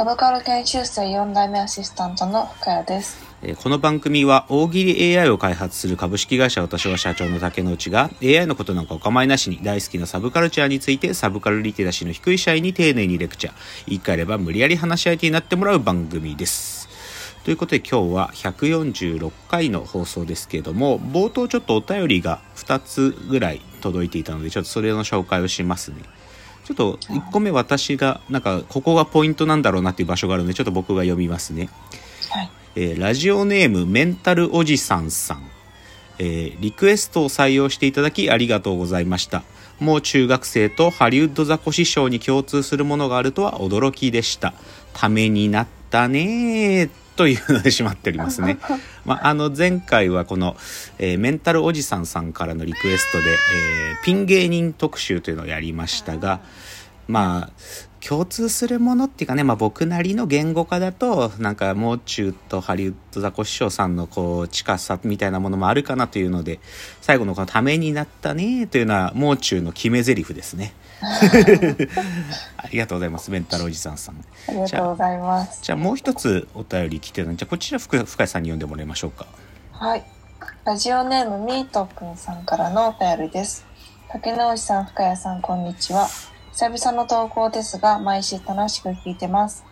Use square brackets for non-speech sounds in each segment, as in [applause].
サブカル研修生4代目アシスタントの深谷です。この番組は大喜利 AI を開発する株式会社私は社長の竹之内が AI のことなんかお構いなしに大好きなサブカルチャーについてサブカルリテラシーの低い社員に丁寧にレクチャー言い換えれば無理やり話し相手になってもらう番組です。ということで今日は146回の放送ですけれども冒頭ちょっとお便りが2つぐらい届いていたのでちょっとそれの紹介をしますね。ちょっと1個目私がなんかここがポイントなんだろうなっていう場所があるのでちょっと僕が読みますね。はい。えーラジオネームメンタルおじさんさん、えーリクエストを採用していただきありがとうございましたもう中学生とハリウッドザコシショウに共通するものがあるとは驚きでしたためになったねーというのでしまっておりますね、[laughs] まあ、あの前回はこの、えーメンタルおじさんさんからのリクエストで、えーピン芸人特集というのをやりましたが、まあ共通するものっていうかね、まあ、僕なりの言語化だとなんかもう中とハリウッドザコシショウさんのこう近さみたいなものもあるかなというので最後のこの「ためになったね」というのはもう中の決め台詞ですね [laughs] ありがとうございますメンタルおじさんさんありがとうございます。じゃあもう一つお便り来てるのでじゃあこちら深深井さんに読んでもらいましょうかはい。ラジオネームミートくんさんからのお便りです。竹之内さん、深谷さん、こんにちは。久々の投稿ですが、毎週楽しく聞いてます。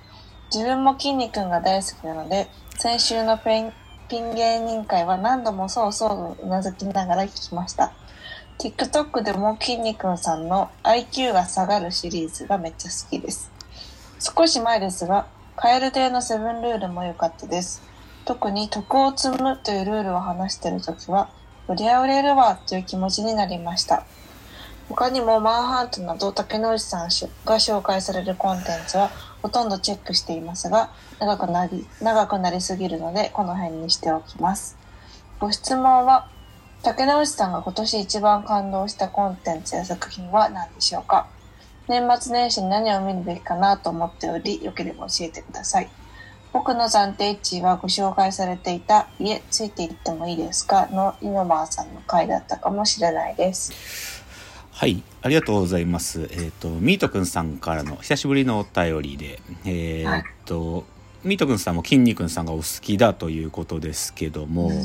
自分も筋肉が大好きなので、先週のペンピン芸人会は何度もそうそううなずきながら聞きました。TikTok でも筋肉さんの IQ が下がるシリーズがめっちゃ好きです。少し前ですが、カエル亭のセブンルールも良かったです。特に徳を積むというルールを話してるときは、売りゃ売れるわという気持ちになりました。他にもマンハットなど竹之内さんが紹介されるコンテンツはほとんどチェックしていますが、長くなり、長くなりすぎるのでこの辺にしておきます。ご質問は、竹之内さんが今年一番感動したコンテンツや作品は何でしょうか？年末年始に何を見るべきかなと思っており、よければ教えてください。僕の暫定1位はご紹介されていた家ついていってもいいですか？のイノマーさんの回だったかもしれないです。はい、ありがとうございます。えっ、と、ミートくんさんからの久しぶりのお便りで、えっ、と、ミートくんさんも筋肉さんがお好きだということですけども、うん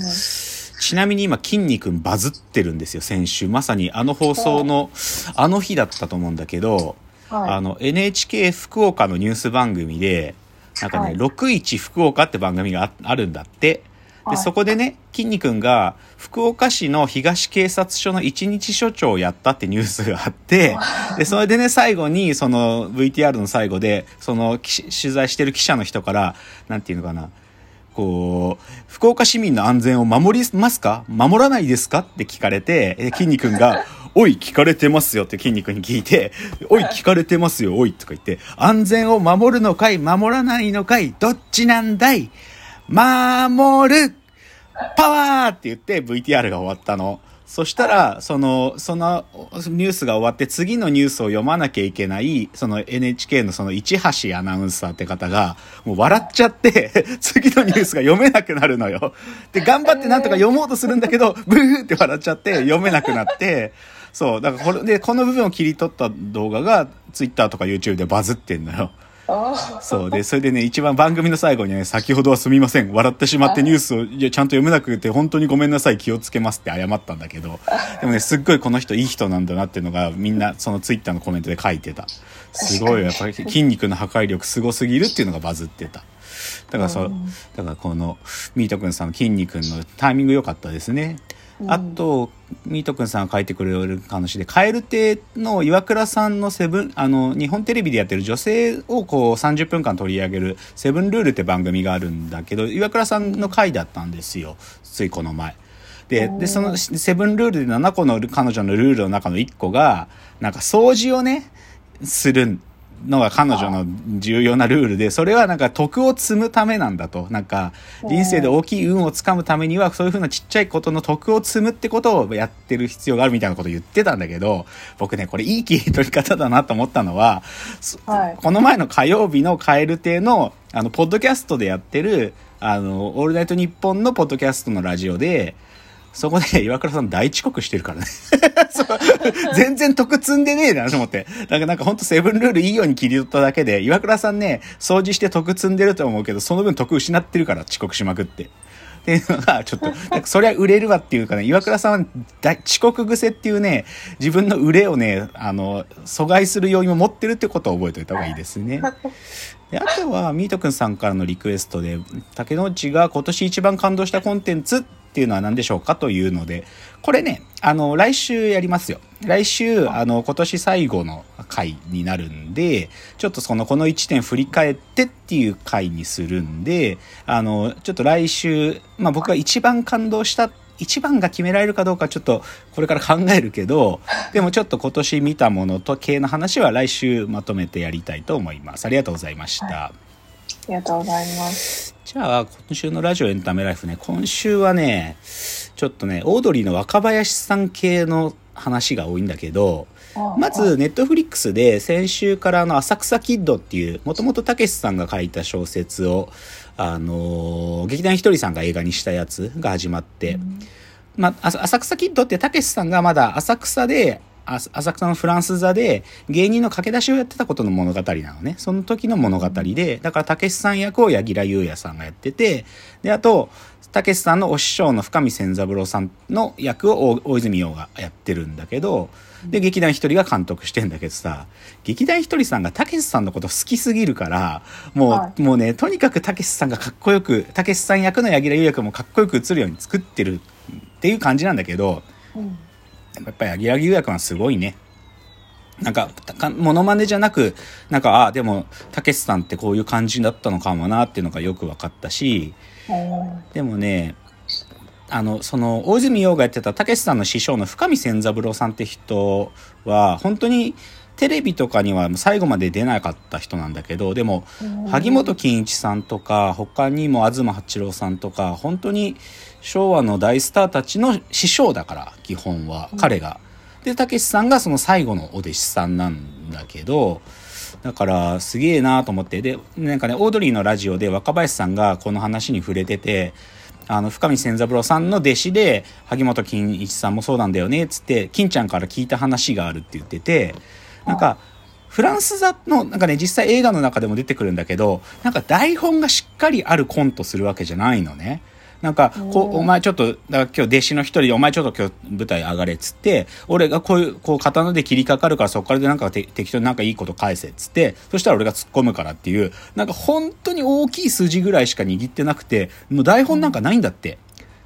ちなみに今、筋肉バズってるんですよ、先週。まさにあの放送の、あの日だったと思うんだけど、はい。あの、NHK 福岡のニュース番組で、なんかね、はい61福岡って番組がああるんだって。で、はい。そこでね、筋肉が福岡市の東警察署の一日署長をやったってニュースがあって、で、それでね、最後に、その VTR の最後で、その記取材してる記者の人から、なんていうのかな、こう、福岡市民の安全を守りますか？守らないですか？って聞かれて、え筋肉が、[laughs] おい、聞かれてますよって筋肉に聞いて、おい、聞かれてますよ、おい、とか言って、安全を守るのかい守らないのかいどっちなんだい？守るパワーって言って VTR が終わったの。そしたら、その、そのニュースが終わって次のニュースを読まなきゃいけない、その NHK のその市橋アナウンサーって方が、もう笑っちゃって、[laughs] 次のニュースが読めなくなるのよ。で、頑張ってなんとか読もうとするんだけど、ブーって笑っちゃって読めなくなって、そう、だからこれで、この部分を切り取った動画が Twitter とか YouTube でバズってんのよ。そうで、それでね、一番番組の最後にね、先ほどはすみません。笑ってしまってニュースをいやちゃんと読めなくて、本当にごめんなさい。気をつけますって謝ったんだけど、でもね、すっごいこの人いい人なんだなっていうのが、みんなそのツイッターのコメントで書いてた。すごいよ、やっぱり筋肉の破壊力すごすぎるっていうのがバズってた。だからそううん、だからこの、ミートくんさんの筋肉のタイミング良かったですね。あと、ミートくんさんが書いてくれる話で、蛙亭の岩倉さんのセブン、あの、日本テレビでやってる女性をこう30分間取り上げるセブンルールって番組があるんだけど、岩倉さんの回だったんですよ。ついこの前。で、で、そのセブンルールで7個の彼女のルールの中の1個が、なんか掃除をね、するんのが彼女の重要なルールで、それはなんか徳を積むためなんだと。なんか、人生で大きい運をつかむためには、そういうふうなちっちゃいことの徳を積むってことをやってる必要があるみたいなことを言ってたんだけど、僕ね、これいい切り取り方だなと思ったのは、はい。この前の火曜日のカエル亭の、あの、ポッドキャストでやってる、あの、オールナイトニッポンのポッドキャストのラジオで、そこで [laughs] 岩倉さん大遅刻してるからね。[laughs] 全然得積んでねえなと思って。だからなんかほんとセブンルールいいように切り取っただけで、岩倉さんね、掃除して得積んでると思うけど、その分得失ってるから遅刻しまくって。っていうのが、ちょっと、[laughs] なんかそりゃ売れるわっていうかね、岩倉さんは大遅刻癖っていうね、自分の売れをね、あの、阻害する要因を持ってるってことを覚えておいた方がいいですね。であとは、ミートくんさんからのリクエストで、竹之内が今年一番感動したコンテンツっていうのは何でしょうかというので、これね、あの、来週やりますよ。来週、あの、今年最後の回になるんで、ちょっとその、この1年振り返ってっていう回にするんで、あの、ちょっと来週、まあ僕が一番感動した一番が決められるかどうかちょっとこれから考えるけど、[laughs] でもちょっと今年見たものと系の話は来週まとめてやりたいと思います。ありがとうございました。はありがとうございます。じゃあ、今週のラジオエンタメライフね、今週はね、ちょっとね、オードリーの若林さん系の話が多いんだけど、まず、ネットフリックスで先週からあの、浅草キッドっていう、もともとたけしさんが書いた小説を、あのー劇団ひとりさんが映画にしたやつが始まって、まあ、あ浅草キッドってたけしさんがまだ浅草で、あ浅草のフランス座で芸人の駆け出しをやってたことの物語なのね。その時の物語で、だからたけしさん役を柳楽優弥さんがやってて、で、あと、たけしさんのお師匠の深見千三郎さんの役を大大泉洋がやってるんだけど、で、劇団一人が監督してんだけどさ、劇団一人さんがたけしさんのこと好きすぎるから、もう、はもうね、とにかくたけしさんがかっこよく、たけしさん役の柳楽優弥君もかっこよく映るように作ってるっていう感じなんだけど、うんやっぱり柳楽優弥君はすごいね。なんか、かモノマネじゃなく、なんか、ああ、でも、たけしさんってこういう感じだったのかもなっていうのがよく分かったし、でもね、あの、その、大泉洋がやってたたけしさんの師匠の深見千三郎さんって人は、本当にテレビとかには最後まで出なかった人なんだけど、でも、萩本欽一さんとか、他にも東八郎さんとか、本当に昭和の大スターたちの師匠だから、基本は、彼が。で、たけしさんがその最後のお弟子さんなんだけど、だから、すげえなと思って。で、なんかね、オードリーのラジオで若林さんがこの話に触れてて、あの、深見千三郎さんの弟子で、萩本欽一さんもそうなんだよね、つって、金ちゃんから聞いた話があるって言ってて、なんか、フランス座の、なんかね、実際映画の中でも出てくるんだけど、なんか台本がしっかりあるコントするわけじゃないのね。なんか、こう、お前ちょっと、だから今日弟子の一人で、お前ちょっと今日舞台上がれっつって、俺がこういう、こう刀で切りかかるからそこからでなんかて適当になんかいいこと返せっつって、そしたら俺が突っ込むからっていう、なんか本当に大きい筋ぐらいしか握ってなくて、もう台本なんかないんだって。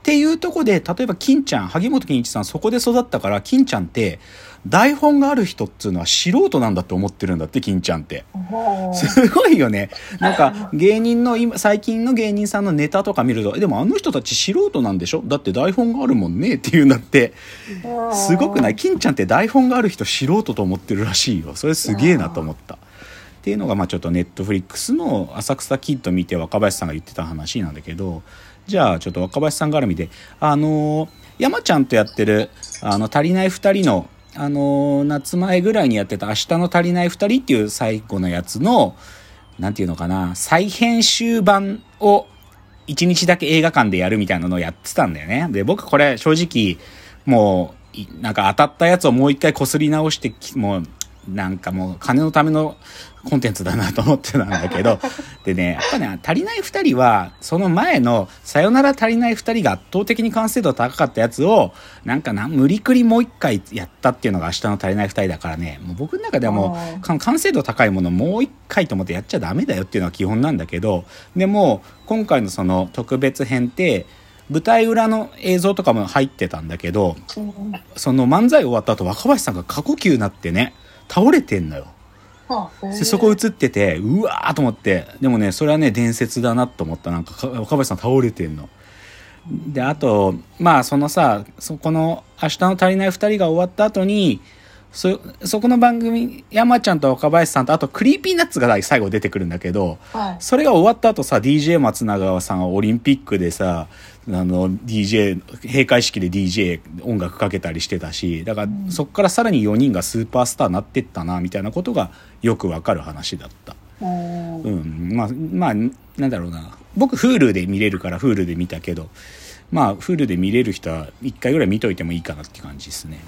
っていうとこで、例えば金ちゃん、萩本欽一さんそこで育ったから、金ちゃんって、台本がある人っていうのは素人なんだって思ってるんだって、金ちゃんって。すごいよね。なんか芸人の今、最近の芸人さんのネタとか見ると、えでもあの人たち素人なんでしょ？だって台本があるもんねっていうんだって。すごくない？金ちゃんって台本がある人素人と思ってるらしいよ。それすげえなと思った。っていうのがまあちょっとネットフリックスの浅草キッド見て若林さんが言ってた話なんだけど、じゃあちょっと若林さん絡みで、あの山ちゃんとやってる、あの、足りない二人の、あの夏前ぐらいにやってた明日の足りない二人っていう最後のやつの、なんていうのかな、再編集版を一日だけ映画館でやるみたいなのをやってたんだよね。で、僕これ正直、もう、なんか当たったやつをもう一回擦り直して、もう、なんかもう金のためのコンテンツだなと思ってたんだけど、[laughs] でね、やっぱね、足りない二人は、その前の、さよなら足りない二人が圧倒的に完成度高かったやつを、なんかな、無理くりもう一回やったっていうのが明日の足りない二人だからね、もう僕の中ではもう、か完成度高いものをもう一回と思ってやっちゃダメだよっていうのは基本なんだけど、でも、今回のその特別編って、舞台裏の映像とかも入ってたんだけど、その漫才終わった後若林さんが過呼吸になってね、倒れてんのよ。でそこ映ってて、うわーと思って、でもね、それはね、伝説だなと思った。なんか、か若林さん倒れてんの。で、あと、まあ、そのさ、そこの、明日の足りない二人が終わった後に、そ、そこの番組、山ちゃんと若林さんと、あと Creepy Nuts が最後出てくるんだけど、はい。それが終わった後さ、DJ 松永さんはオリンピックでさ、あの、DJ、閉会式で DJ 音楽かけたりしてたし、だからそっからさらに4人がスーパースターになってったな、みたいなことがよくわかる話だった。うんうん、まあ、まあ、なんだろうな。僕、Hulu で見れるから Hulu で見たけど、まあ、Hulu で見れる人は一回ぐらい見といてもいいかなって感じですね。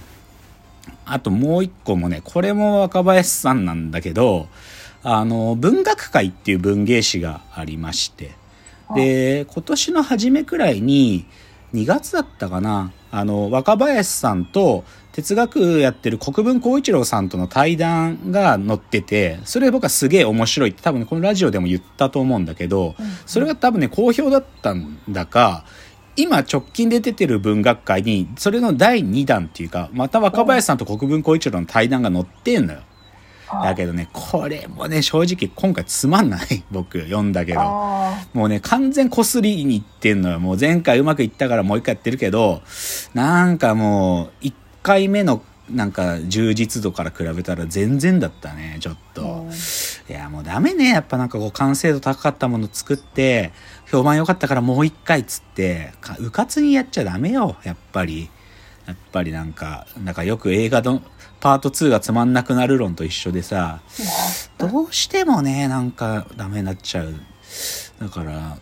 あともう一個もね、これも若林さんなんだけど、あの、文学会っていう文芸誌がありまして、で、今年の初めくらいに、2月だったかな、あの、若林さんと哲学やってる国分光一郎さんとの対談が載ってて、それ僕はすげえ面白いって多分このラジオでも言ったと思うんだけど、それが多分ね、好評だったんだか、今直近で出てる文学界に、それの第2弾っていうか、また若林さんと国分光一郎の対談が載ってんのよ。だけどね、これもね、正直今回つまんない。[laughs] 僕、読んだけど。あもうね、完全こすりに行ってんのよ。もう前回うまくいったからもう一回やってるけど、なんかもう、一回目のなんか充実度から比べたら全然だったね、ちょっと。うんいや、もうダメね。やっぱなんかこう完成度高かったもの作って、評判良かったからもう一回っつって、かうかつにやっちゃダメよ、やっぱり。やっぱりなんか、なんかよく映画のパート2がつまんなくなる論と一緒でさ、どうしてもね、なんかダメになっちゃう。だから、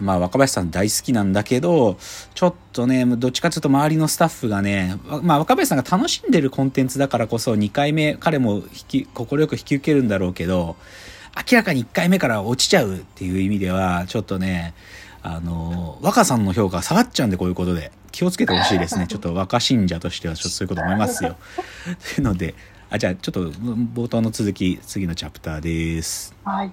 まあ若林さん大好きなんだけど、ちょっとね、どっちかというと周りのスタッフがね、わまあ若林さんが楽しんでるコンテンツだからこそ2回目彼も引き、心よく引き受けるんだろうけど、明らかに1回目から落ちちゃうっていう意味では、ちょっとね、あの、若さんの評価下がっちゃうんでこういうことで。気をつけてほしいですね。[laughs] ちょっと若信者としてはちょっとそういうこと思いますよ。[laughs] というので、あ、じゃあちょっと冒頭の続き、次のチャプターです。はい。